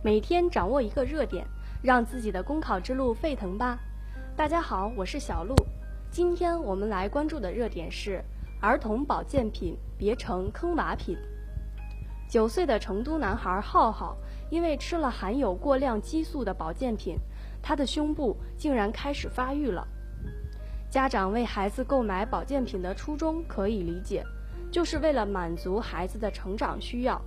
每天掌握一个热点，让自己的公考之路沸腾吧！大家好，我是小鹿。今天我们来关注的热点是儿童保健品别成坑娃品。九岁的成都男孩浩浩，因为吃了含有过量激素的保健品，他的胸部竟然开始发育了。家长为孩子购买保健品的初衷可以理解，就是为了满足孩子的成长需要。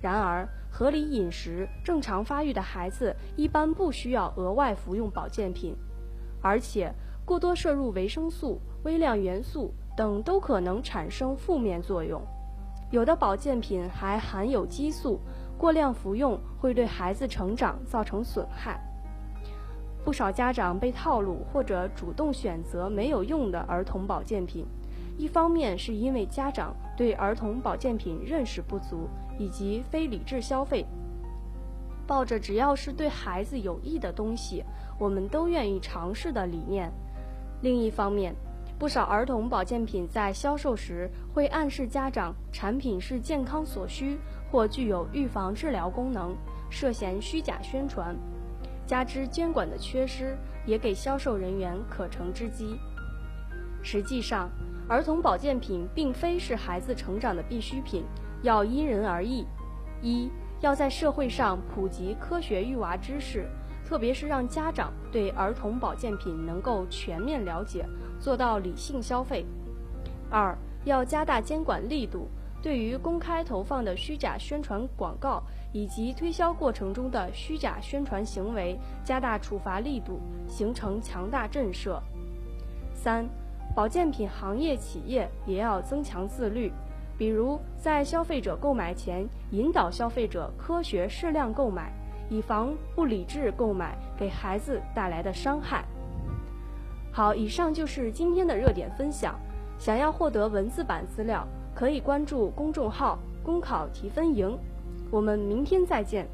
然而，合理饮食、正常发育的孩子一般不需要额外服用保健品，而且过多摄入维生素、微量元素等都可能产生负面作用。有的保健品还含有激素，过量服用会对孩子成长造成损害。不少家长被套路或者主动选择没有用的儿童保健品。一方面是因为家长对儿童保健品认识不足，以及非理智消费，抱着只要是对孩子有益的东西，我们都愿意尝试的理念；另一方面，不少儿童保健品在销售时会暗示家长产品是健康所需或具有预防治疗功能，涉嫌虚假宣传，加之监管的缺失，也给销售人员可乘之机。实际上，儿童保健品并非是孩子成长的必需品，要因人而异。一要在社会上普及科学育娃知识，特别是让家长对儿童保健品能够全面了解，做到理性消费。二要加大监管力度，对于公开投放的虚假宣传广告以及推销过程中的虚假宣传行为，加大处罚力度，形成强大震慑。三。保健品行业企业也要增强自律，比如在消费者购买前引导消费者科学适量购买，以防不理智购买给孩子带来的伤害。好，以上就是今天的热点分享。想要获得文字版资料，可以关注公众号“公考提分营”。我们明天再见。